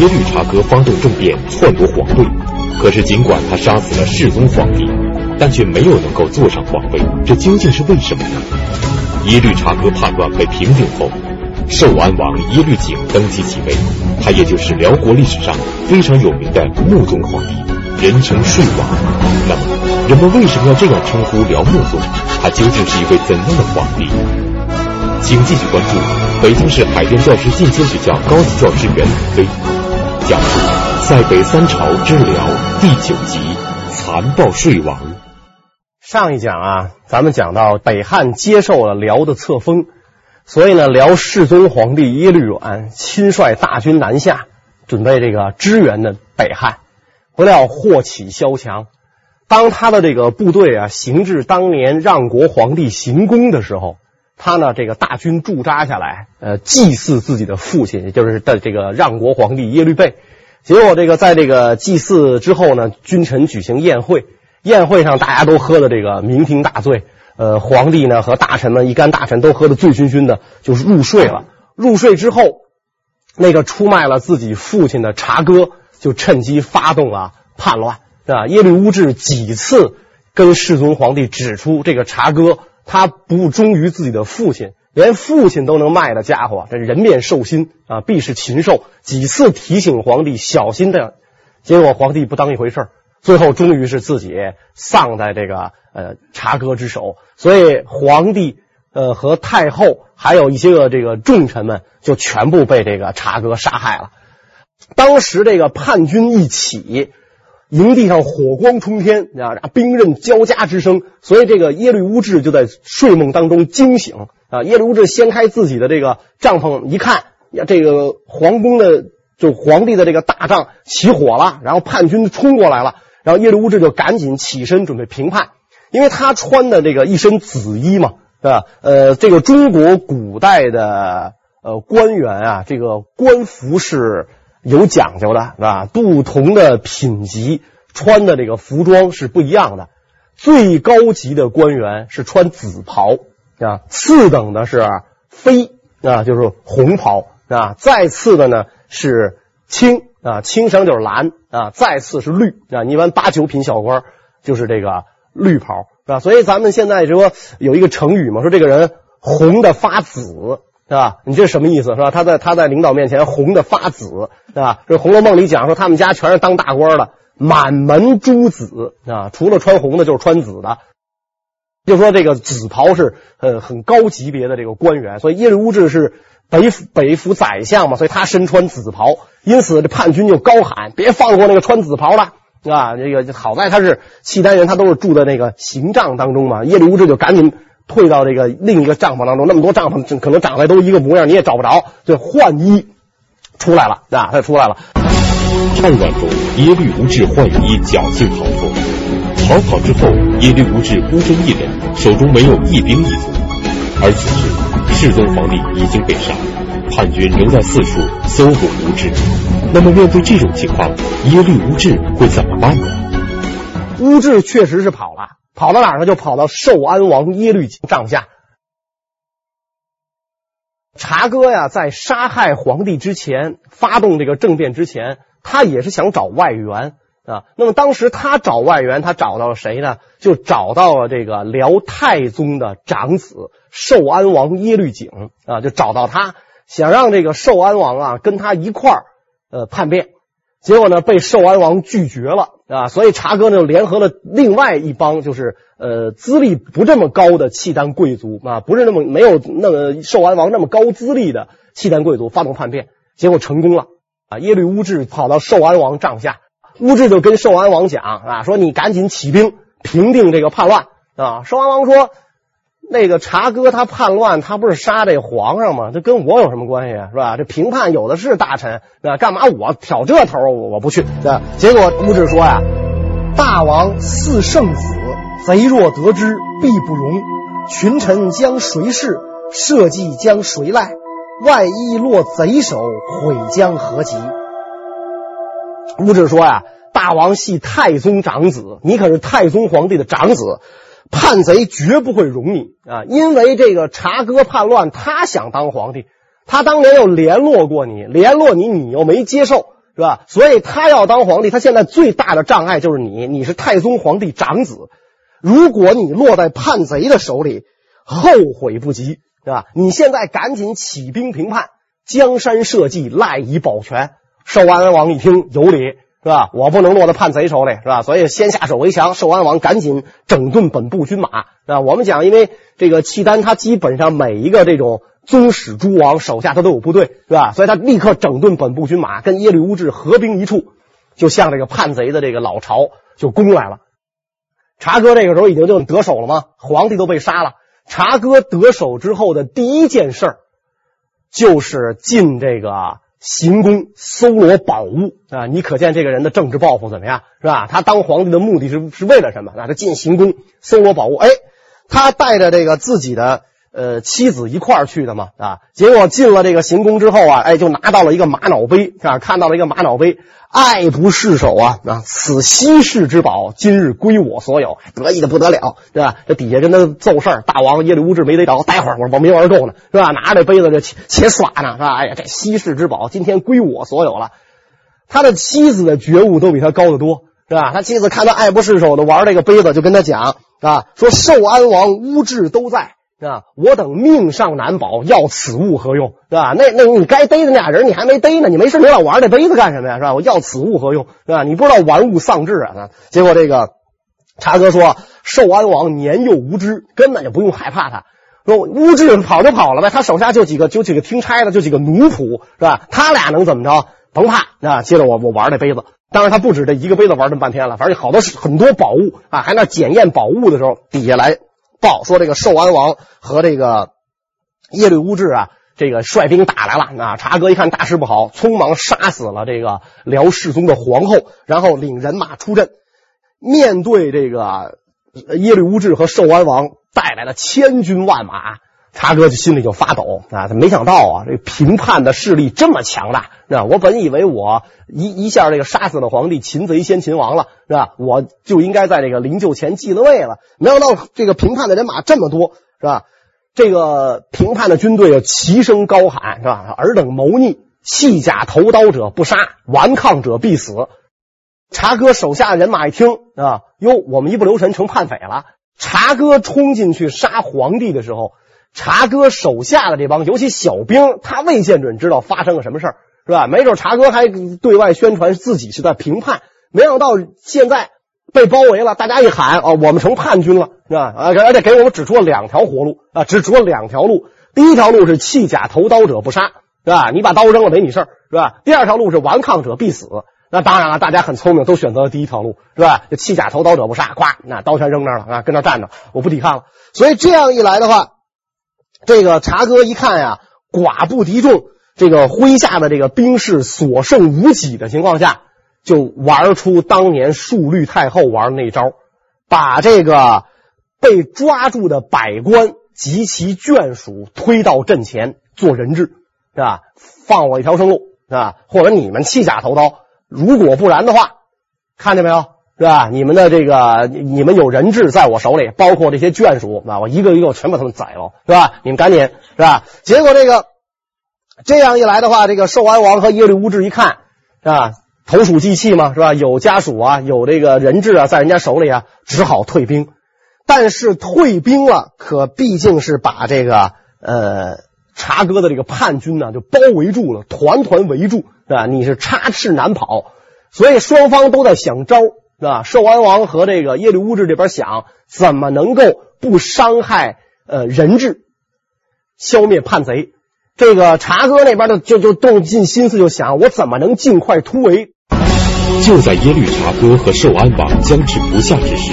耶律察哥发动政变，篡夺皇位。可是，尽管他杀死了世宗皇帝，但却没有能够坐上皇位，这究竟是为什么呢？耶律察哥叛乱被平定后，寿安王耶律璟登基即位，他也就是辽国历史上非常有名的穆宗皇帝，人称睡王。那么，人们为什么要这样称呼辽穆宗？他究竟是一位怎样的皇帝？请继续关注北京市海淀教师进修学校高级教师袁腾飞讲述《塞北三朝之辽》第九集《残暴睡王》。上一讲啊，咱们讲到北汉接受了辽的册封，所以呢，辽世宗皇帝耶律阮亲率大军南下，准备这个支援的北汉。不料祸起萧墙，当他的这个部队啊行至当年让国皇帝行宫的时候。他呢，这个大军驻扎下来，呃，祭祀自己的父亲，也就是的这个让国皇帝耶律倍。结果，这个在这个祭祀之后呢，君臣举行宴会，宴会上大家都喝的这个酩酊大醉，呃，皇帝呢和大臣们一干大臣都喝的醉醺醺的，就是入睡了。入睡之后，那个出卖了自己父亲的察哥就趁机发动了叛乱，啊？耶律乌质几次跟世宗皇帝指出这个察哥。他不忠于自己的父亲，连父亲都能卖的家伙，这人面兽心啊，必是禽兽。几次提醒皇帝小心的，结果皇帝不当一回事，最后终于是自己丧在这个呃察哥之手。所以皇帝呃和太后还有一些个这个重臣们，就全部被这个察哥杀害了。当时这个叛军一起。营地上火光冲天啊，兵刃交加之声，所以这个耶律乌质就在睡梦当中惊醒啊。耶律乌质掀开自己的这个帐篷一看，呀，这个皇宫的就皇帝的这个大帐起火了，然后叛军冲过来了，然后耶律乌质就赶紧起身准备平叛，因为他穿的这个一身紫衣嘛，对吧？呃，这个中国古代的呃官员啊，这个官服是。有讲究的是吧？不同的品级穿的这个服装是不一样的。最高级的官员是穿紫袍啊，次等的是飞啊，就是红袍啊，再次的呢是青啊，青绳就是蓝啊，再次是绿啊。一般八九品小官就是这个绿袍是吧？所以咱们现在说有一个成语嘛，说这个人红的发紫。是吧？你这什么意思？是吧？他在他在领导面前红的发紫，对吧？这《红楼梦》里讲说，他们家全是当大官的，满门朱紫啊，除了穿红的，就是穿紫的。就说这个紫袍是呃很高级别的这个官员，所以耶律乌质是北府北府宰相嘛，所以他身穿紫袍，因此这叛军就高喊：“别放过那个穿紫袍的啊！”这个好在他是契丹人，他都是住在那个行帐当中嘛。耶律乌质就赶紧。退到这个另一个帐篷当中，那么多帐篷，可能长得都一个模样，你也找不着，就换衣出来了啊，他出来了。战乱中，耶律乌质换衣，侥幸逃脱。逃跑之后，耶律乌质孤身一人，手中没有一兵一卒。而此时，世宗皇帝已经被杀，叛军仍在四处搜捕乌质。那么，面对这种情况，耶律乌质会怎么办呢？乌质确实是跑了。跑到哪儿呢？就跑到寿安王耶律璟帐下。察哥呀，在杀害皇帝之前，发动这个政变之前，他也是想找外援啊。那么当时他找外援，他找到了谁呢？就找到了这个辽太宗的长子寿安王耶律璟啊，就找到他，想让这个寿安王啊跟他一块儿呃叛变。结果呢，被寿安王拒绝了啊，所以察哥呢就联合了另外一帮，就是呃资历不这么高的契丹贵族啊，不是那么没有那么寿安王那么高资历的契丹贵族发动叛变，结果成功了啊。耶律乌质跑到寿安王帐下，乌质就跟寿安王讲啊，说你赶紧起兵平定这个叛乱啊。寿安王说。那个察哥他叛乱，他不是杀这皇上吗？这跟我有什么关系啊？是吧？这平叛有的是大臣，那干嘛我挑这头？我我不去。这结果乌质说呀：“大王似圣子，贼若得知，必不容。群臣将谁事？社稷将谁赖？万一落贼手，悔将何及？”乌质说呀：“大王系太宗长子，你可是太宗皇帝的长子。”叛贼绝不会容你啊！因为这个察哥叛乱，他想当皇帝，他当年又联络过你，联络你，你又没接受，是吧？所以他要当皇帝，他现在最大的障碍就是你，你是太宗皇帝长子，如果你落在叛贼的手里，后悔不及，是吧？你现在赶紧起兵平叛，江山社稷赖以保全。寿安王一听有理。是吧？我不能落在叛贼手里，是吧？所以先下手为强。寿安王赶紧整顿本部军马，是吧？我们讲，因为这个契丹，他基本上每一个这种宗室诸王手下他都有部队，是吧？所以他立刻整顿本部军马，跟耶律乌质合兵一处，就向这个叛贼的这个老巢就攻来了。察哥这个时候已经就得手了吗？皇帝都被杀了。察哥得手之后的第一件事，就是进这个。行宫搜罗宝物啊！你可见这个人的政治抱负怎么样，是吧？他当皇帝的目的是是为了什么？那他进行宫搜罗宝物，哎，他带着这个自己的。呃，妻子一块儿去的嘛啊，结果进了这个行宫之后啊，哎，就拿到了一个玛瑙杯啊，看到了一个玛瑙杯，爱不释手啊啊！此稀世之宝，今日归我所有，得意的不得了，是吧？这底下跟他奏事儿，大王耶律乌质没得着，待会儿我我没玩够呢，是吧？拿着这杯子就且且耍呢，是吧？哎呀，这稀世之宝今天归我所有了。他的妻子的觉悟都比他高得多，是吧？他妻子看他爱不释手的玩这个杯子，就跟他讲啊，说寿安王乌质都在。啊！我等命尚难保，要此物何用？是吧？那那你该逮的那俩人，你还没逮呢，你没事你老玩这杯子干什么呀？是吧？我要此物何用？是吧？你不知道玩物丧志啊！结果这个察哥说，寿安王年幼无知，根本就不用害怕他。说乌质跑就跑了呗，他手下就几个，就几个听差的，就几个奴仆，是吧？他俩能怎么着？甭怕啊！接着我我玩这杯子，当然他不止这一个杯子玩这么半天了，反正好多很多宝物啊，还那检验宝物的时候，底下来。报说这个寿安王和这个耶律乌质啊，这个率兵打来了。那茶哥一看大事不好，匆忙杀死了这个辽世宗的皇后，然后领人马出阵，面对这个耶律乌质和寿安王带来了千军万马。茶哥就心里就发抖啊！他没想到啊，这平叛的势力这么强大，是吧？我本以为我一一下这个杀死了皇帝，擒贼先擒王了，是吧？我就应该在这个灵柩前继了位了。没想到这个平叛的人马这么多，是吧？这个平叛的军队又齐声高喊，是吧？尔等谋逆，弃甲投刀者不杀，顽抗者必死。茶哥手下人马一听啊，哟，我们一不留神成叛匪了。茶哥冲进去杀皇帝的时候。茶哥手下的这帮，尤其小兵，他未见准知道发生了什么事，是吧？没准茶哥还对外宣传自己是在平叛，没想到现在被包围了，大家一喊哦，我们成叛军了，是吧？啊，而且给我们指出了两条活路啊，指出了两条路。第一条路是弃甲投刀者不杀，是吧？你把刀扔了没你事儿，是吧？第二条路是顽抗者必死。那当然了，大家很聪明，都选择了第一条路，是吧？就弃甲投刀者不杀，咵，那刀全扔那儿了啊，跟那站着，我不抵抗了。所以这样一来的话。这个茶哥一看呀，寡不敌众，这个麾下的这个兵士所剩无几的情况下，就玩出当年树律太后玩那招，把这个被抓住的百官及其眷属推到阵前做人质，是吧？放我一条生路，是吧？或者你们弃甲投刀，如果不然的话，看见没有？是吧？你们的这个，你们有人质在我手里，包括这些眷属啊，我一个一个全把他们宰了，是吧？你们赶紧，是吧？结果这个这样一来的话，这个寿安王和耶律乌质一看，是吧？投鼠忌器嘛，是吧？有家属啊，有这个人质啊，在人家手里啊，只好退兵。但是退兵了，可毕竟是把这个呃察哥的这个叛军呢，就包围住了，团团围住，是吧？你是插翅难跑，所以双方都在想招。是吧？寿安王和这个耶律乌质这边想，怎么能够不伤害呃人质，消灭叛贼？这个茶哥那边的就就动尽心思，就想我怎么能尽快突围？就在耶律察哥和寿安王僵持不下之时，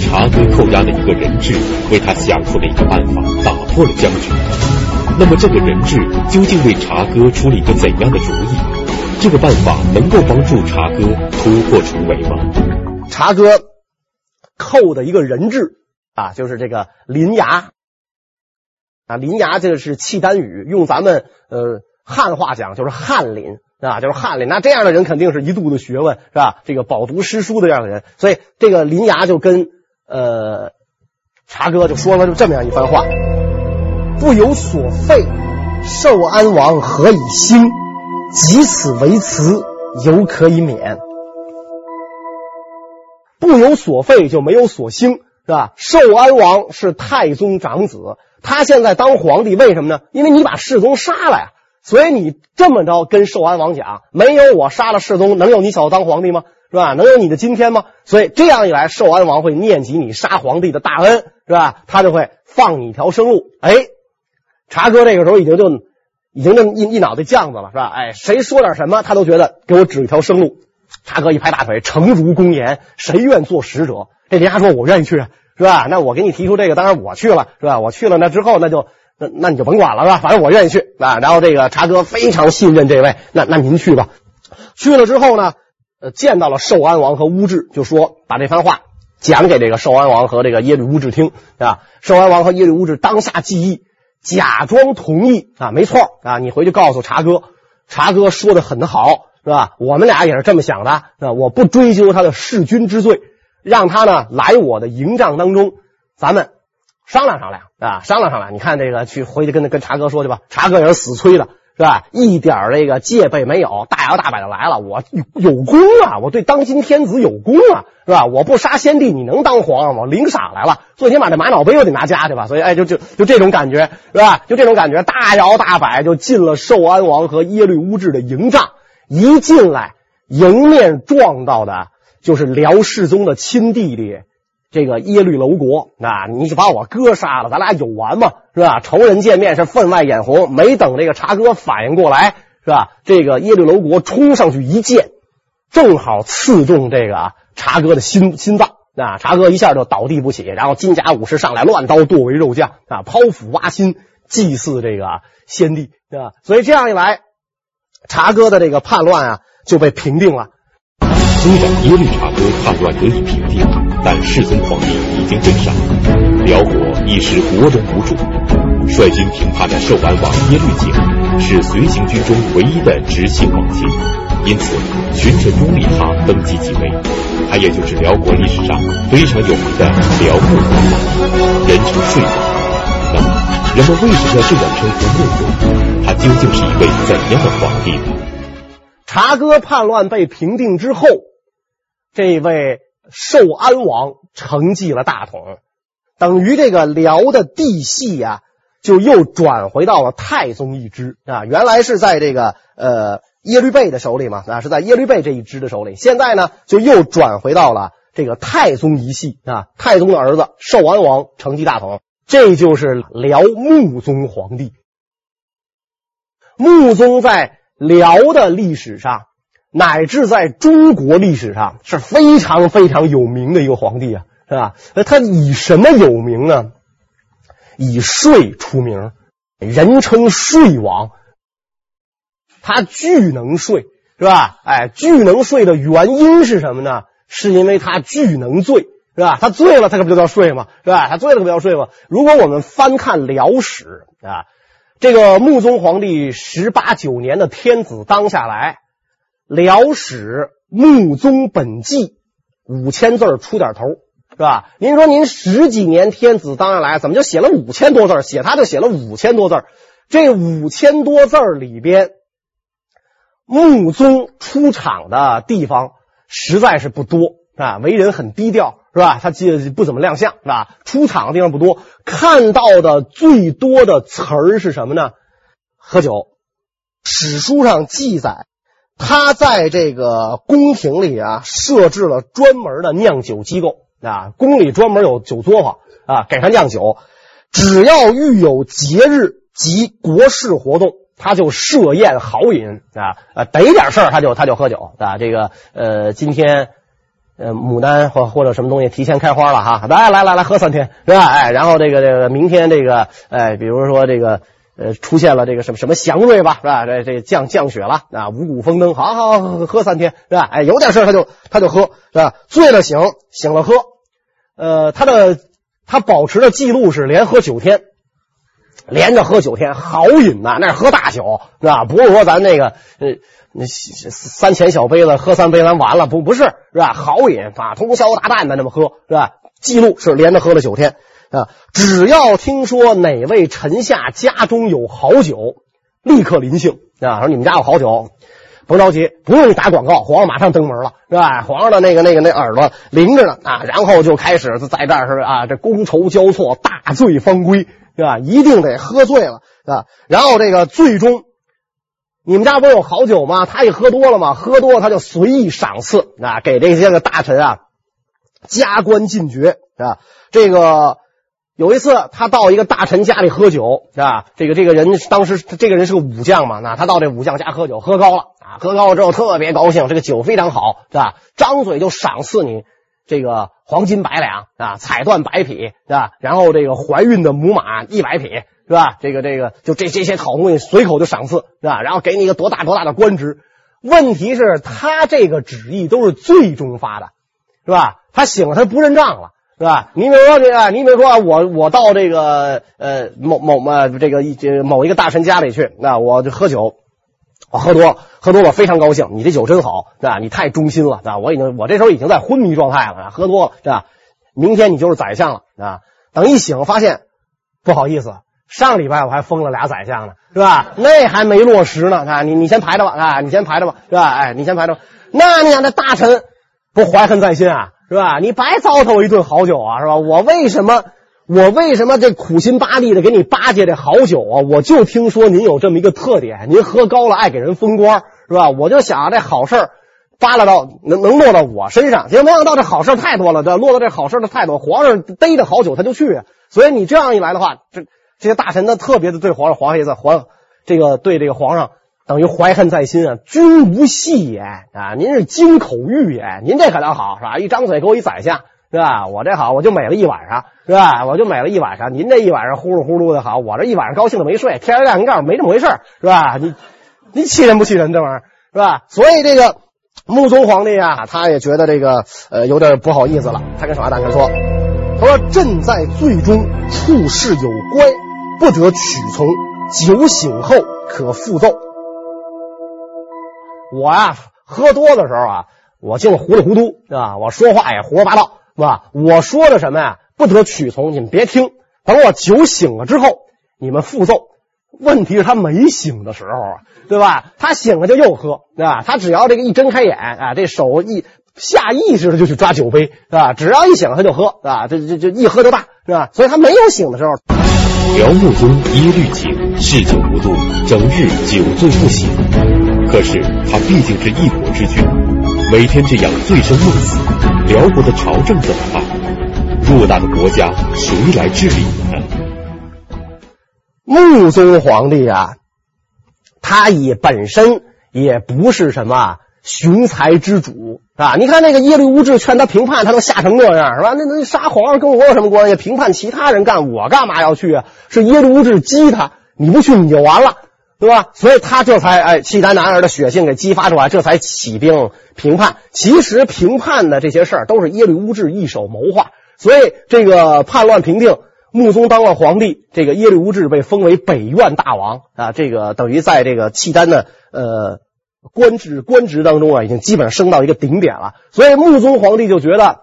察哥扣押的一个人质为他想出了一个办法，打破了僵局。那么这个人质究竟为察哥出了一个怎样的主意？这个办法能够帮助茶哥突破重围吗？茶哥扣的一个人质啊，就是这个林牙啊，林牙这个是契丹语，用咱们呃汉话讲就是翰林啊，就是翰林。那这样的人肯定是一肚子学问，是吧？这个饱读诗书的这样的人，所以这个林牙就跟呃茶哥就说了就这么样一番话：不有所废，寿安王何以兴？及此为辞，犹可以免。不有所废就没有所兴，是吧？寿安王是太宗长子，他现在当皇帝，为什么呢？因为你把世宗杀了呀，所以你这么着跟寿安王讲，没有我杀了世宗，能有你小子当皇帝吗？是吧？能有你的今天吗？所以这样一来，寿安王会念及你杀皇帝的大恩，是吧？他就会放你一条生路。哎，察哥这个时候已经就已经那么一一脑袋酱子了，是吧？哎，谁说点什么，他都觉得给我指一条生路。茶哥一拍大腿，诚如公言，谁愿做使者？这人家说我愿意去，是吧？那我给你提出这个，当然我去了，是吧？我去了，那之后那就那那你就甭管了，是吧？反正我愿意去，啊。然后这个茶哥非常信任这位，那那您去吧。去了之后呢？呃，见到了寿安王和乌质，就说把这番话讲给这个寿安王和这个耶律乌质听啊。寿安王和耶律乌质当下记忆，假装同意啊，没错啊，你回去告诉茶哥，茶哥说的很好，是吧？我们俩也是这么想的是吧，我不追究他的弑君之罪，让他呢来我的营帐当中，咱们商量商量啊，商量商量。你看这个，去回去跟跟茶哥说去吧，茶哥也是死催的。是吧？一点这个戒备没有，大摇大摆的来了。我有功啊，我对当今天子有功啊，是吧？我不杀先帝，你能当皇上吗？领赏来了，最起码这玛瑙杯我得拿家去吧。所以，哎，就就就这种感觉，是吧？就这种感觉，大摇大摆就进了寿安王和耶律乌质的营帐。一进来，迎面撞到的就是辽世宗的亲弟弟。这个耶律楼国啊，你就把我哥杀了，咱俩有完吗？是吧？仇人见面是分外眼红。没等这个茶哥反应过来，是吧？这个耶律楼国冲上去一剑，正好刺中这个茶哥的心心脏啊！茶哥一下就倒地不起，然后金甲武士上来乱刀剁为肉酱啊，剖腹挖心祭祀这个先帝，对吧？所以这样一来，茶哥的这个叛乱啊就被平定了。虽然耶律察哥叛乱得以平定。但世宗皇帝已经被杀，辽国一时国人无主。率军平叛的寿安王耶律璟是随行军中唯一的直系皇亲，因此群臣拥立他登基即位。他也就是辽国历史上非常有名的辽穆宗皇，人称睡王。那么，人们为什么要这样称呼穆宗？他究竟是一位怎样的皇帝呢？察哥叛乱被平定之后，这位。寿安王承继了大统，等于这个辽的帝系、啊，就又转回到了太宗一支啊。原来是在这个呃耶律倍的手里嘛，啊是在耶律倍这一支的手里。现在呢，就又转回到了这个太宗一系啊。太宗的儿子寿安王承继大统，这就是辽穆宗皇帝。穆宗在辽的历史上。乃至在中国历史上是非常非常有名的一个皇帝啊，是吧？那他以什么有名呢？以税出名，人称税王。他巨能税，是吧？哎，巨能税的原因是什么呢？是因为他巨能罪，是吧？他醉了，他可不就叫税吗？是吧？他醉了，可不叫税吗？如果我们翻看辽史啊，这个穆宗皇帝十八九年的天子当下来。辽史穆宗本纪五千字出点头，是吧？您说您十几年天子当下来，怎么就写了五千多字？写他就写了五千多字。这五千多字里边，穆宗出场的地方实在是不多啊，为人很低调，是吧？他既不怎么亮相，是吧？出场的地方不多，看到的最多的词儿是什么呢？喝酒。史书上记载。他在这个宫廷里啊，设置了专门的酿酒机构啊，宫里专门有酒作坊啊，给他酿酒。只要遇有节日及国事活动，他就设宴豪饮啊，呃，逮点事儿他就他就喝酒啊。这个呃，今天呃，牡丹或或者什么东西提前开花了哈，来来来来喝三天是吧？哎，然后这个这个明天这个哎，比如说这个。呃，出现了这个什么什么祥瑞吧，是吧？这这降降雪了啊，五谷丰登，好好好喝三天，是吧？哎，有点事他就他就喝，是吧？醉了醒，醒了喝。呃，他的他保持的记录是连喝九天，连着喝九天，豪饮呐，那是喝大酒，是吧？不是说咱那个呃那三钱小杯子喝三杯咱完了，不不是，是吧？豪饮啊，通宵达旦的那么喝，是吧？记录是连着喝了九天。啊！只要听说哪位臣下家中有好酒，立刻临幸啊！说你们家有好酒，甭着急，不用打广告，皇上马上登门了，是吧？皇上的那个那个那耳朵灵着呢啊，然后就开始在这儿是啊，这觥筹交错，大醉方归，是吧？一定得喝醉了啊，然后这个最终。你们家不是有好酒吗？他一喝多了嘛，喝多了他就随意赏赐啊，给这些个大臣啊加官进爵啊。这个有一次他到一个大臣家里喝酒啊，这个这个人当时这个人是个武将嘛，那他到这武将家喝酒，喝高了啊，喝高了之后特别高兴，这个酒非常好，是吧？张嘴就赏赐你这个黄金百两啊，彩缎百匹，是吧？然后这个怀孕的母马一百匹。是吧？这个这个，就这这些好东西，随口就赏赐，是吧？然后给你一个多大多大的官职。问题是，他这个旨意都是最终发的，是吧？他醒了，他不认账了，是吧？你比如说这个，你比如说我我到这个呃某某嘛这个一某一个大臣家里去，那我就喝酒，我喝多了，喝多了非常高兴，你这酒真好，是吧？你太忠心了，是吧？我已经我这时候已经在昏迷状态了，喝多了，是吧？明天你就是宰相了，啊？等一醒发现不好意思。上礼拜我还封了俩宰相呢，是吧？那还没落实呢，啊，你你先排着吧，啊，你先排着吧，是吧？哎，你先排着吧。那你想，这大臣不怀恨在心啊，是吧？你白糟蹋我一顿好酒啊，是吧？我为什么我为什么这苦心巴力的给你巴结这好酒啊？我就听说您有这么一个特点，您喝高了爱给人封官，是吧？我就想这好事扒拉到能能落到我身上，结果没想到这好事太多了，这落到这好事的太多，皇上逮着好酒他就去。所以你这样一来的话，这。这些大臣呢，特别的对皇上、皇爷子、皇这个对这个皇上等于怀恨在心啊。君无戏也啊，您是金口玉也，您这可倒好是吧？一张嘴给我一宰相是吧？我这好，我就美了一晚上是吧？我就美了一晚上。您这一晚上呼噜呼噜的好，我这一晚上高兴的没睡。天亮您告诉没这么回事是吧？你你气人不气人这玩意儿是吧？所以这个穆宗皇帝啊，他也觉得这个呃有点不好意思了。他跟傻大臣说：“他说朕在醉中处事有乖。”不得取从，酒醒后可复奏。我呀，喝多的时候啊，我净糊里糊涂，是吧？我说话也胡说八道，是吧？我说的什么呀？不得取从，你们别听。等我酒醒了之后，你们复奏。问题是，他没醒的时候啊，对吧？他醒了就又喝，对吧？他只要这个一睁开眼啊，这手一下意识的就去抓酒杯，是吧？只要一醒了他就喝，是吧？这这这一喝就大，是吧？所以他没有醒的时候。辽穆宗耶律璟嗜酒无度，整日酒醉不醒。可是他毕竟是一国之君，每天这样醉生梦死，辽国的朝政怎么办？偌大的国家，谁来治理呢？穆宗皇帝啊，他也本身也不是什么雄才之主。啊！你看那个耶律乌质劝他平叛，他都吓成那样，是吧？那那杀皇上跟我有什么关系？平叛其他人干，我干嘛要去啊？是耶律乌质激他，你不去你就完了，对吧？所以他这才哎契丹男儿的血性给激发出来，这才起兵平叛。其实平叛的这些事儿都是耶律乌质一手谋划。所以这个叛乱平定，穆宗当了皇帝，这个耶律乌质被封为北院大王啊，这个等于在这个契丹的呃。官职官职当中啊，已经基本上升到一个顶点了，所以穆宗皇帝就觉得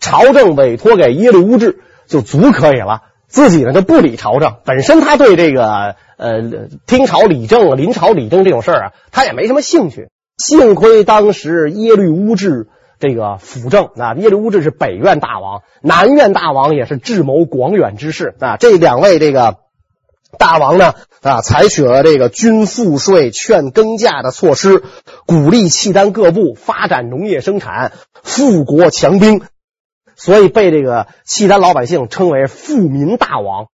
朝政委托给耶律乌质就足可以了，自己呢就不理朝政。本身他对这个呃听朝理政、临朝理政这种事儿啊，他也没什么兴趣。幸亏当时耶律乌质这个辅政啊，耶律乌质是北院大王，南院大王也是智谋广远之士啊，这两位这个。大王呢啊，采取了这个均赋税、劝耕稼的措施，鼓励契丹各部发展农业生产，富国强兵，所以被这个契丹老百姓称为富民大王。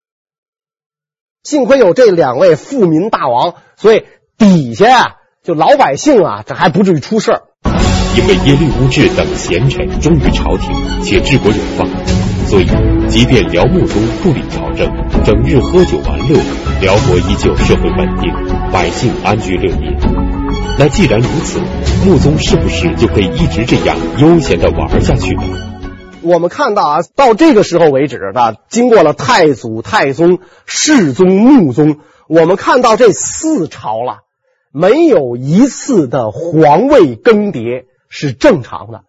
幸亏有这两位富民大王，所以底下啊，就老百姓啊，这还不至于出事儿。因为耶律乌质等贤臣忠于朝廷，且治国有方，所以即便辽穆宗不理朝政，整日喝酒玩乐，辽国依旧社会稳定，百姓安居乐业。那既然如此，穆宗是不是就可以一直这样悠闲的玩下去呢？我们看到啊，到这个时候为止啊，经过了太祖、太宗、世宗、穆宗，我们看到这四朝了，没有一次的皇位更迭。是正常的，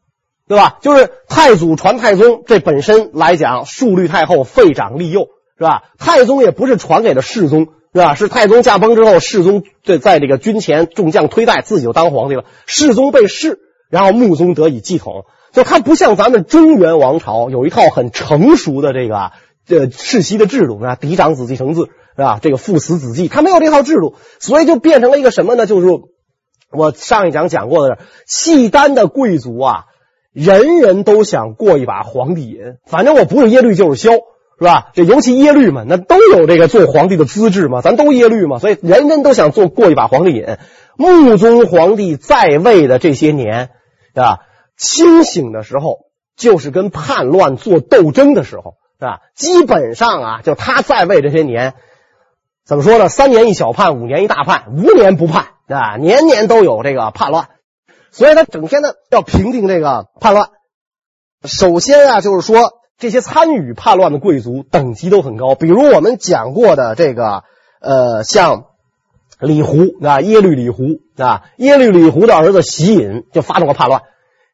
对吧？就是太祖传太宗，这本身来讲，树立太后，废长立幼，是吧？太宗也不是传给了世宗，是吧？是太宗驾崩之后，世宗在在这个军前众将推戴，自己就当皇帝了。世宗被弑，然后穆宗得以继统。就他不像咱们中原王朝有一套很成熟的这个呃世袭的制度啊，嫡长子继承制是吧？这个父死子继，他没有这套制度，所以就变成了一个什么呢？就是我上一讲讲过的，契丹的贵族啊，人人都想过一把皇帝瘾，反正我不是耶律就是萧。是吧？这尤其耶律嘛，那都有这个做皇帝的资质嘛，咱都耶律嘛，所以人人都想做过一把皇帝瘾。穆宗皇帝在位的这些年，啊，清醒的时候就是跟叛乱做斗争的时候，是吧？基本上啊，就他在位这些年，怎么说呢？三年一小叛，五年一大叛，无年不叛啊，年年都有这个叛乱，所以他整天呢要平定这个叛乱。首先啊，就是说。这些参与叛乱的贵族等级都很高，比如我们讲过的这个，呃，像李胡啊，耶律李胡啊，耶律李胡的儿子喜隐就发动了叛乱，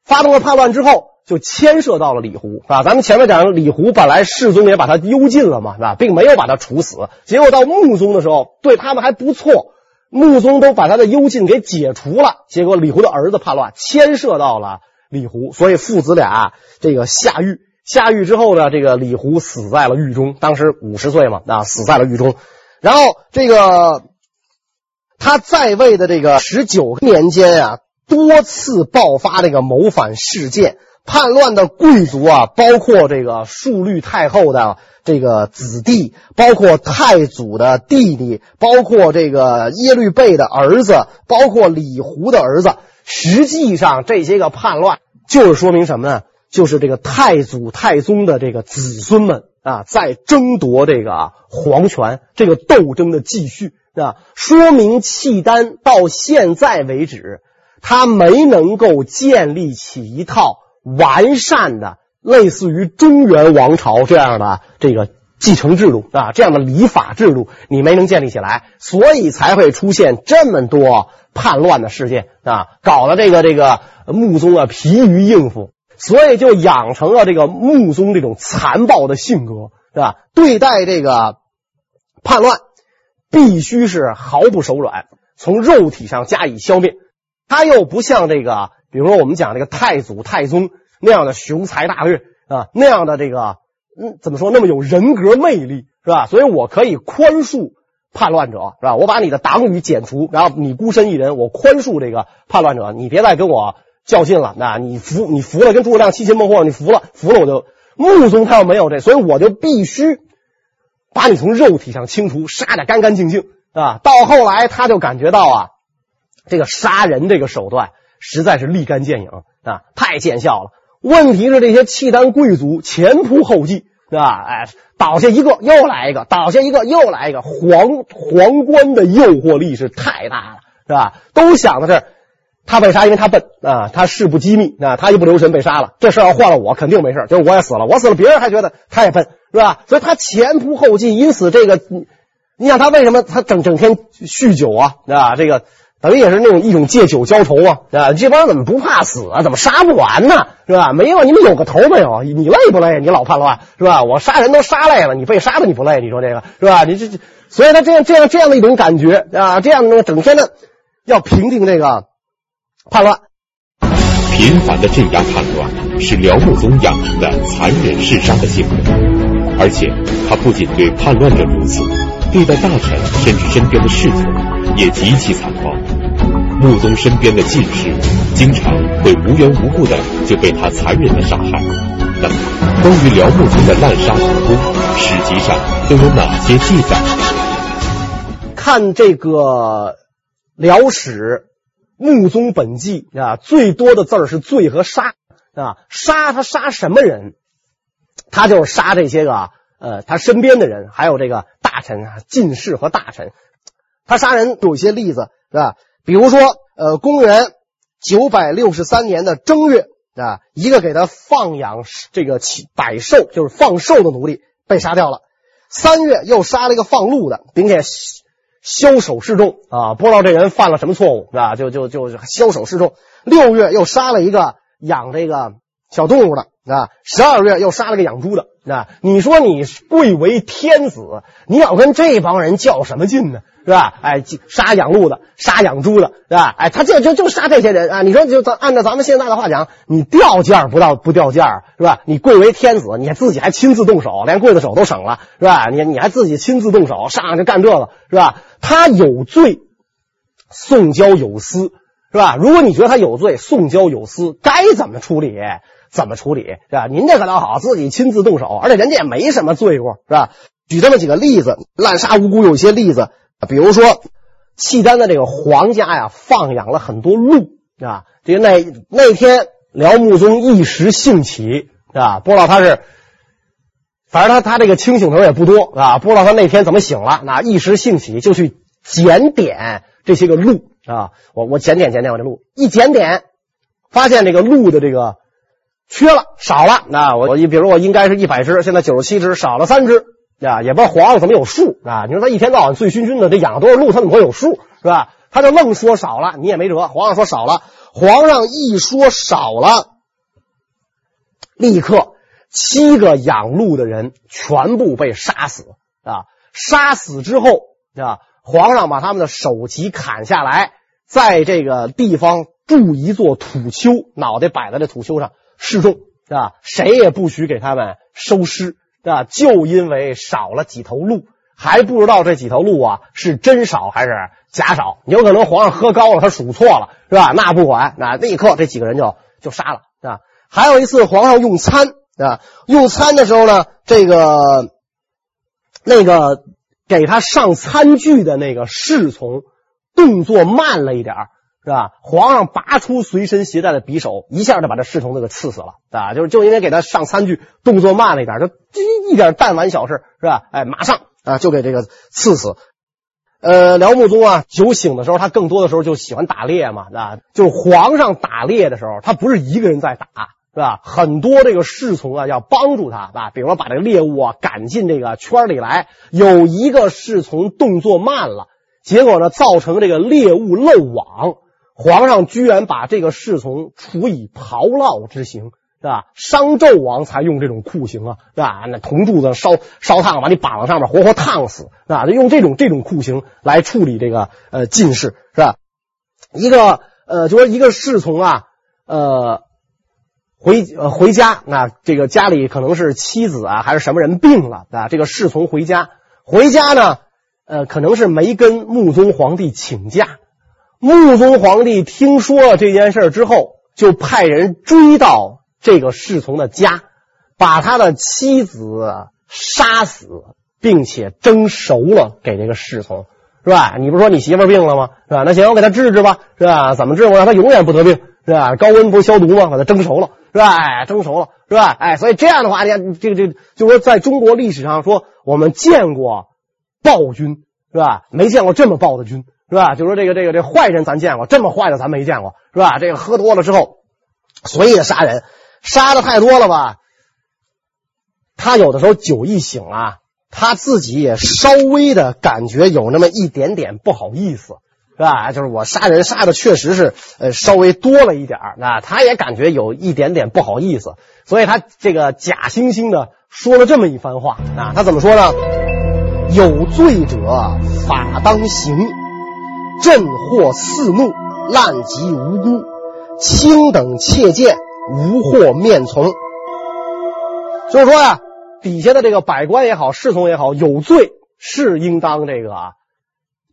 发动了叛乱之后就牵涉到了李胡啊。咱们前面讲李胡本来世宗也把他幽禁了嘛，是吧？并没有把他处死，结果到穆宗的时候对他们还不错，穆宗都把他的幽禁给解除了，结果李胡的儿子叛乱牵涉到了李胡，所以父子俩这个下狱。下狱之后呢，这个李胡死在了狱中，当时五十岁嘛，啊，死在了狱中。然后这个他在位的这个十九年间啊，多次爆发这个谋反事件，叛乱的贵族啊，包括这个述律太后的这个子弟，包括太祖的弟弟，包括这个耶律倍的儿子，包括李胡的儿子。实际上，这些个叛乱就是说明什么呢？就是这个太祖、太宗的这个子孙们啊，在争夺这个皇权，这个斗争的继续啊，说明契丹到现在为止，他没能够建立起一套完善的类似于中原王朝这样的这个继承制度啊，这样的礼法制度，你没能建立起来，所以才会出现这么多叛乱的事件啊，搞得这个这个穆宗啊疲于应付。所以就养成了这个穆宗这种残暴的性格，是吧？对待这个叛乱，必须是毫不手软，从肉体上加以消灭。他又不像这个，比如说我们讲这个太祖、太宗那样的雄才大略啊，那样的这个，嗯，怎么说？那么有人格魅力，是吧？所以我可以宽恕叛乱者，是吧？我把你的党羽剪除，然后你孤身一人，我宽恕这个叛乱者，你别再跟我。较劲了，那你服你服了，跟诸葛亮七擒孟获，你服了，服了我就穆宗他要没有这，所以我就必须把你从肉体上清除，杀得干干净净啊！到后来他就感觉到啊，这个杀人这个手段实在是立竿见影啊，太见效了。问题是这些契丹贵族前仆后继，是吧？哎，倒下一个又来一个，倒下一个又来一个，皇皇冠的诱惑力是太大了，是吧？都想的是。他被杀，因为他笨啊，他事不机密啊，他一不留神被杀了。这事要换了我，肯定没事，就是我也死了，我死了，别人还觉得他也笨，是吧？所以他前仆后继，因此这个，你想他为什么他整整天酗酒啊？啊，这个等于也是那种一种借酒浇愁啊，啊，这帮人怎么不怕死啊？怎么杀不完呢？是吧？没有，你们有个头没有？你累不累？你老叛乱是吧？我杀人都杀累了，你被杀的你不累？你说这个是吧？你这这，所以他这样这样这样的一种感觉啊，这样的整天的要平定这个。叛乱，频繁的镇压叛乱是辽穆宗养成的残忍嗜杀的性格，而且他不仅对叛乱者如此，对待大臣甚至身边的侍从也极其残暴。穆宗身边的近侍经常会无缘无故的就被他残忍的杀害。那么，关于辽穆宗的滥杀无辜，史籍上都有哪些记载？看这个辽史。穆宗本纪啊，最多的字儿是罪和杀啊，杀他杀什么人？他就是杀这些个呃，他身边的人，还有这个大臣啊、进士和大臣。他杀人有一些例子是吧？比如说，呃，公元九百六十三年的正月啊，一个给他放养这个百兽，就是放兽的奴隶被杀掉了。三月又杀了一个放鹿的，并且。枭首示众啊！不知道这人犯了什么错误啊？就就就枭首示众。六月又杀了一个养这个小动物的啊！十二月又杀了个养猪的啊！你说你贵为天子，你要跟这帮人较什么劲呢？是吧？哎，杀养鹿的，杀养猪的，是吧？哎，他就就就杀这些人啊！你说就咱按照咱们现在的话讲，你掉价不到不掉价是吧？你贵为天子，你自己还亲自动手，连刽子手都省了是吧？你你还自己亲自动手上去干这个是吧？他有罪，宋交有司是吧？如果你觉得他有罪，宋交有司，该怎么处理？怎么处理是吧？您这可倒好，自己亲自动手，而且人家也没什么罪过是吧？举这么几个例子，滥杀无辜有些例子，比如说契丹的这个皇家呀，放养了很多鹿啊。这那那天辽穆宗一时兴起啊，不知道他是，反正他他这个清醒头也不多啊，不知道他那天怎么醒了，那一时兴起就去检点这些个鹿啊。我我检点检点我这鹿，一检点发现这个鹿的这个。缺了，少了。那我我你比如我应该是一百只，现在九十七只，少了三只啊！也不知道皇上怎么有数啊？你说他一天到晚醉醺醺的，这养多少鹿，他怎么会有数是吧？他就愣说少了，你也没辙。皇上说少了，皇上一说少了，立刻七个养鹿的人全部被杀死啊！杀死之后啊，皇上把他们的首级砍下来，在这个地方筑一座土丘，脑袋摆在这土丘上。示众啊，谁也不许给他们收尸啊！就因为少了几头鹿，还不知道这几头鹿啊是真少还是假少。有可能皇上喝高了，他数错了，是吧？那不管，那立刻这几个人就就杀了啊！还有一次，皇上用餐啊，用餐的时候呢，这个那个给他上餐具的那个侍从动作慢了一点。是吧？皇上拔出随身携带的匕首，一下就把这侍从给刺死了啊！就就因为给他上餐具动作慢了一点，就一点弹丸小事是吧？哎，马上啊就给这个刺死。呃，辽穆宗啊，酒醒的时候，他更多的时候就喜欢打猎嘛，啊，就是皇上打猎的时候，他不是一个人在打，是吧？很多这个侍从啊要帮助他，啊，比如说把这个猎物啊赶进这个圈里来，有一个侍从动作慢了，结果呢造成这个猎物漏网。皇上居然把这个侍从处以炮烙之刑，是吧？商纣王才用这种酷刑啊，是吧？那铜柱子烧烧烫，把你绑在上面，活活烫死，啊？就用这种这种酷刑来处理这个呃进士，是吧？一个呃，就说一个侍从啊，呃，回呃回家，那这个家里可能是妻子啊还是什么人病了啊？这个侍从回家，回家呢，呃，可能是没跟穆宗皇帝请假。穆宗皇帝听说了这件事之后，就派人追到这个侍从的家，把他的妻子杀死，并且蒸熟了给这个侍从，是吧？你不是说你媳妇病了吗？是吧？那行，我给他治治吧，是吧？怎么治？我让他永远不得病，是吧？高温不消毒吗？把他蒸熟了，是吧？哎，蒸熟了，是吧？哎，所以这样的话，你看这个这个，就说在中国历史上说，我们见过暴君，是吧？没见过这么暴的君。是吧？就说这个这个这坏人咱见过，这么坏的咱没见过，是吧？这个喝多了之后随意的杀人，杀的太多了吧？他有的时候酒一醒啊，他自己也稍微的感觉有那么一点点不好意思，是吧？就是我杀人杀的确实是呃稍微多了一点儿，那他也感觉有一点点不好意思，所以他这个假惺惺的说了这么一番话啊。他怎么说呢？有罪者法当刑。朕或四怒，滥及无辜，卿等切见，无或面从。就是说呀，底下的这个百官也好，侍从也好，有罪是应当这个啊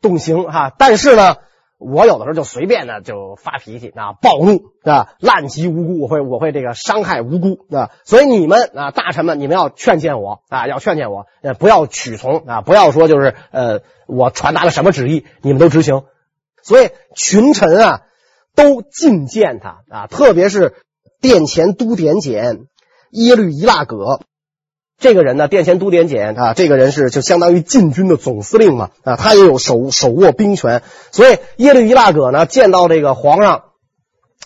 动刑哈。但是呢，我有的时候就随便的就发脾气啊，暴怒啊，滥及无辜，我会我会这个伤害无辜啊。所以你们啊，大臣们，你们要劝谏我啊，要劝谏我，呃，不要屈从啊，不要说就是呃，我传达了什么旨意，你们都执行。所以群臣啊，都进谏他啊，特别是殿前都点检耶律夷腊葛这个人呢，殿前都点检啊，这个人是就相当于禁军的总司令嘛啊，他也有手手握兵权，所以耶律夷腊葛呢，见到这个皇上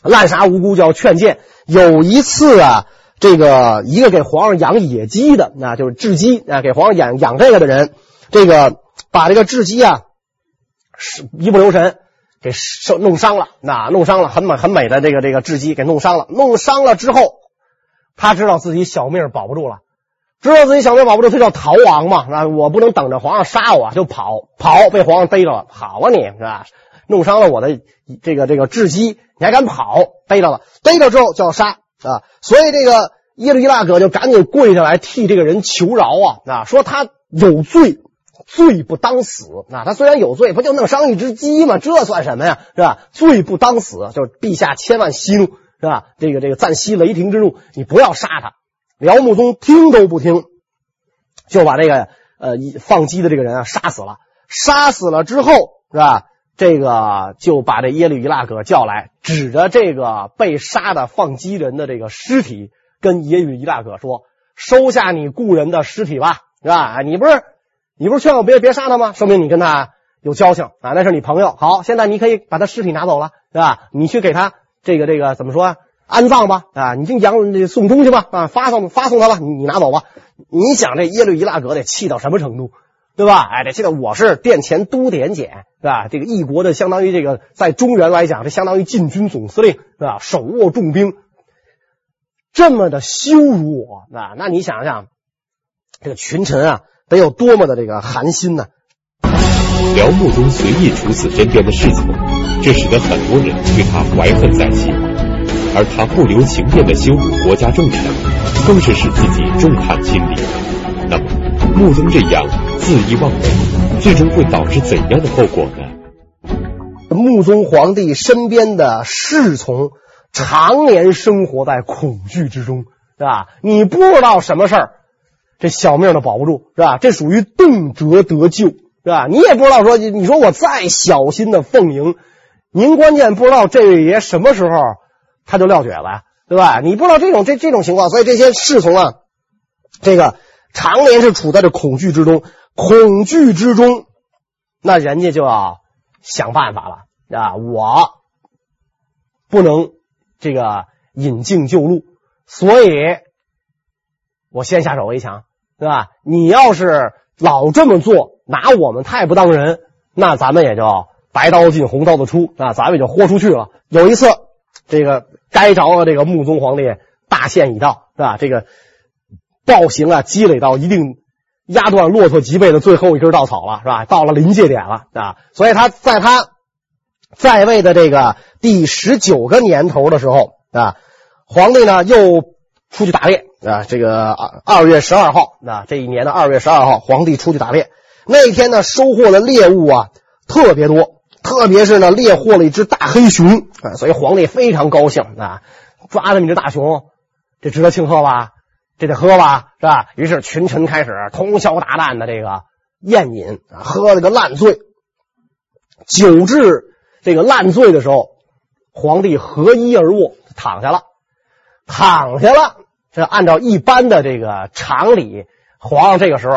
滥杀无辜，就要劝谏。有一次啊，这个一个给皇上养野鸡的，那就是雉鸡啊，给皇上养养这个的人，这个把这个雉鸡啊，是一不留神。给受弄伤了，那弄伤了很美很美的这个这个雉鸡给弄伤了，弄伤了之后，他知道自己小命保不住了，知道自己小命保不住，他叫逃亡嘛。那我不能等着皇上杀我，就跑跑，被皇上逮着了。跑啊你，是吧？弄伤了我的这个这个雉鸡，你还敢跑？逮着了，逮着之后就要杀啊！所以这个耶律伊拉葛就赶紧跪下来替这个人求饶啊啊！说他有罪，罪不当死啊！他虽然有罪，不就弄伤一只鸡吗？这算什么呀？是吧？罪不当死，就是陛下千万息怒，是吧？这个这个暂息雷霆之怒，你不要杀他。辽穆宗听都不听，就把这个呃放鸡的这个人啊杀死了。杀死了之后，是吧？这个就把这耶律伊拉葛叫来，指着这个被杀的放鸡人的这个尸体，跟耶律伊拉葛说：“收下你故人的尸体吧，是吧？你不是你不是劝我别别杀他吗？说明你跟他有交情啊，那是你朋友。好，现在你可以把他尸体拿走了，是吧？你去给他这个这个怎么说啊？”安葬吧，啊，你就养送终去吧，啊，发送发送他吧，你你拿走吧。你想这耶律伊拉格得气到什么程度，对吧？哎，得气到我是殿前都点检，是吧？这个一国的相当于这个在中原来讲，这相当于禁军总司令，是吧？手握重兵，这么的羞辱我，啊，那你想想，这个群臣啊，得有多么的这个寒心呢？辽穆宗随意处死身边的侍从，这使得很多人对他怀恨在心。而他不留情面的羞辱国家政权，更是使自己众叛亲离。那么，穆宗这样恣意妄为，最终会导致怎样的后果呢？穆宗皇帝身边的侍从常年生活在恐惧之中，是吧？你不知道什么事儿，这小命都保不住，是吧？这属于动辄得咎，是吧？你也不知道说，你说我再小心的奉迎，您关键不知道这位爷什么时候。他就撂蹶子呀，对吧？你不知道这种这这种情况，所以这些侍从啊，这个常年是处在这恐惧之中，恐惧之中，那人家就要想办法了啊！我不能这个引颈就路，所以我先下手为强，对吧？你要是老这么做，拿我们太不当人，那咱们也就白刀进红刀子出啊，咱们也就豁出去了。有一次。这个该着的这个穆宗皇帝大限已到，是吧？这个暴行啊，积累到一定压断骆驼脊背的最后一根稻草了，是吧？到了临界点了啊！所以他在他在位的这个第十九个年头的时候啊，皇帝呢又出去打猎啊。这个二二月十二号啊，这一年的二月十二号，皇帝出去打猎，那一天呢收获的猎物啊特别多。特别是呢，猎获了一只大黑熊啊，所以皇帝非常高兴啊，抓这么一只大熊，这值得庆贺吧？这得喝吧，是吧？于是群臣开始通宵达旦的这个宴饮啊，喝了个烂醉。酒至这个烂醉的时候，皇帝合衣而卧，躺下了，躺下了。这按照一般的这个常理，皇上这个时候。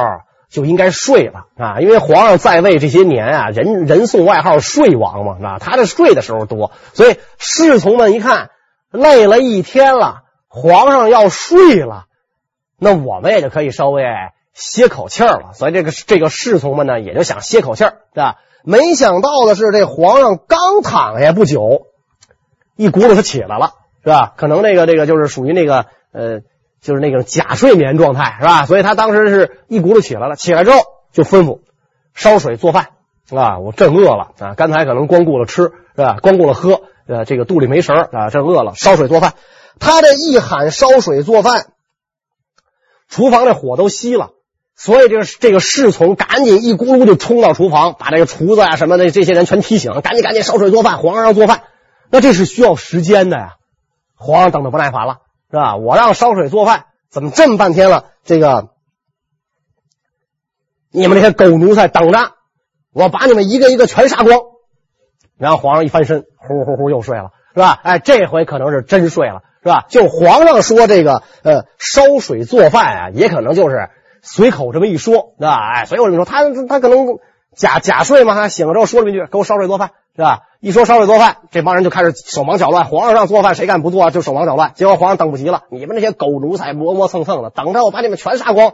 就应该睡了啊，因为皇上在位这些年啊，人人送外号“睡王”嘛，啊，他这睡的时候多，所以侍从们一看累了一天了，皇上要睡了，那我们也就可以稍微歇口气儿了。所以这个这个侍从们呢，也就想歇口气儿，是吧？没想到的是，这皇上刚躺下不久，一骨头他起来了，是吧？可能这个这个就是属于那个呃。就是那个假睡眠状态，是吧？所以他当时是一骨头起来了，起来之后就吩咐烧水做饭啊！我正饿了啊！刚才可能光顾了吃，是吧？光顾了喝，呃，这个肚里没食儿啊，正饿了，烧水做饭。他这一喊烧水做饭，厨房这火都熄了，所以这个这个侍从赶紧一咕噜就冲到厨房，把这个厨子啊什么的这些人全提醒，赶紧赶紧烧水做饭，皇上要做饭。那这是需要时间的呀，皇上等的不耐烦了。是吧？我让烧水做饭，怎么这么半天了？这个你们这些狗奴才等着，我把你们一个一个全杀光。然后皇上一翻身，呼呼呼又睡了，是吧？哎，这回可能是真睡了，是吧？就皇上说这个呃烧水做饭啊，也可能就是随口这么一说，是吧？哎，所以我就说他他可能假假睡嘛，他醒了之后说了一句：“给我烧水做饭。”是吧？一说烧水做饭，这帮人就开始手忙脚乱。皇上让做饭，谁敢不做啊？就手忙脚乱。结果皇上等不及了，你们那些狗奴才磨磨蹭蹭的，等着我把你们全杀光。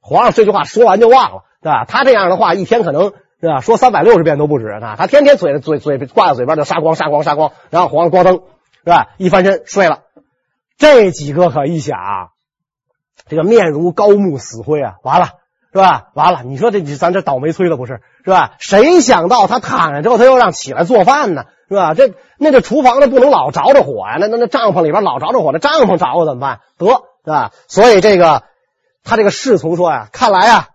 皇上这句话说完就忘了，是吧？他这样的话，一天可能是吧，说三百六十遍都不止啊。他天天嘴嘴嘴挂在嘴边就杀光杀光杀光。然后皇上关灯，是吧？一翻身睡了。这几个可一想，这个面如高木死灰啊，完了是吧？完了，你说这咱这倒霉催了不是是吧？谁想到他躺下之后，他又让起来做饭呢？是吧？这那这厨房那不能老着着火呀、啊，那那那帐篷里边老着着火，那帐篷着了怎么办？得是吧？所以这个他这个侍从说呀，看来啊，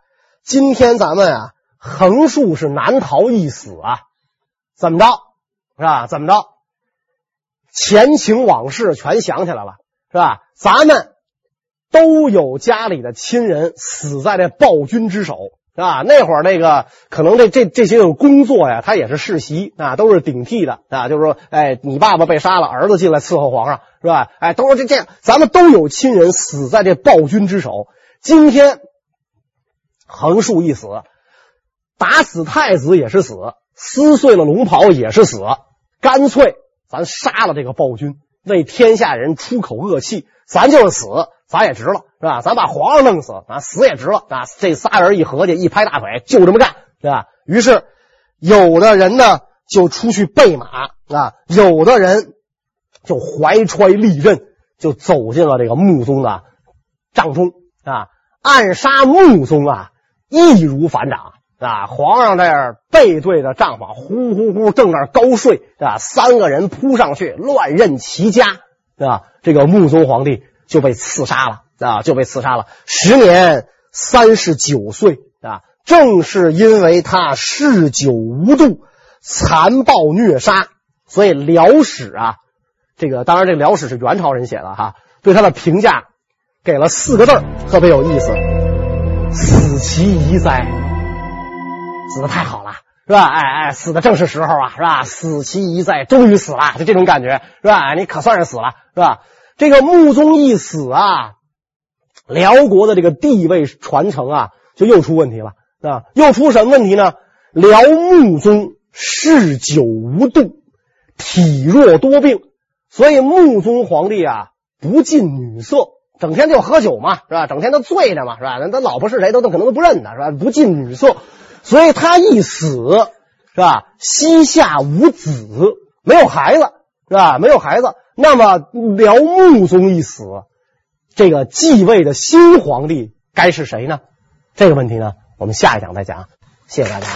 今天咱们啊，横竖是难逃一死啊。怎么着是吧？怎么着？前情往事全想起来了是吧？咱们都有家里的亲人死在这暴君之手。啊，那会儿那个可能这这这些个工作呀，他也是世袭啊，都是顶替的啊。就是说，哎，你爸爸被杀了，儿子进来伺候皇上，是吧？哎，都是这这样，咱们都有亲人死在这暴君之手。今天横竖一死，打死太子也是死，撕碎了龙袍也是死，干脆咱杀了这个暴君，为天下人出口恶气，咱就是死。咱也值了，是吧？咱把皇上弄死，啊，死也值了，啊！这仨人一合计，一拍大腿，就这么干，对吧？于是，有的人呢就出去备马，啊，有的人就怀揣利刃，就走进了这个穆宗的帐中，啊，暗杀穆宗啊，易如反掌，啊！皇上这儿背对着帐房，呼呼呼正那儿高睡，啊，三个人扑上去，乱刃齐家，啊，这个穆宗皇帝。就被刺杀了啊！就被刺杀了，时年三十九岁啊！正是因为他嗜酒无度、残暴虐杀，所以辽史啊，这个当然这辽史是元朝人写的哈，对他的评价给了四个字特别有意思：死其宜哉！死的太好了，是吧？哎哎，死的正是时候啊，是吧？死其宜哉，终于死了，就这种感觉，是吧？你可算是死了，是吧？这个穆宗一死啊，辽国的这个地位传承啊，就又出问题了啊！又出什么问题呢？辽穆宗嗜酒无度，体弱多病，所以穆宗皇帝啊不近女色，整天就喝酒嘛，是吧？整天都醉着嘛，是吧？那他老婆是谁都都可能都不认得，是吧？不近女色，所以他一死，是吧？膝下无子，没有孩子，是吧？没有孩子。那么辽穆宗一死，这个继位的新皇帝该是谁呢？这个问题呢，我们下一讲再讲。谢谢大家。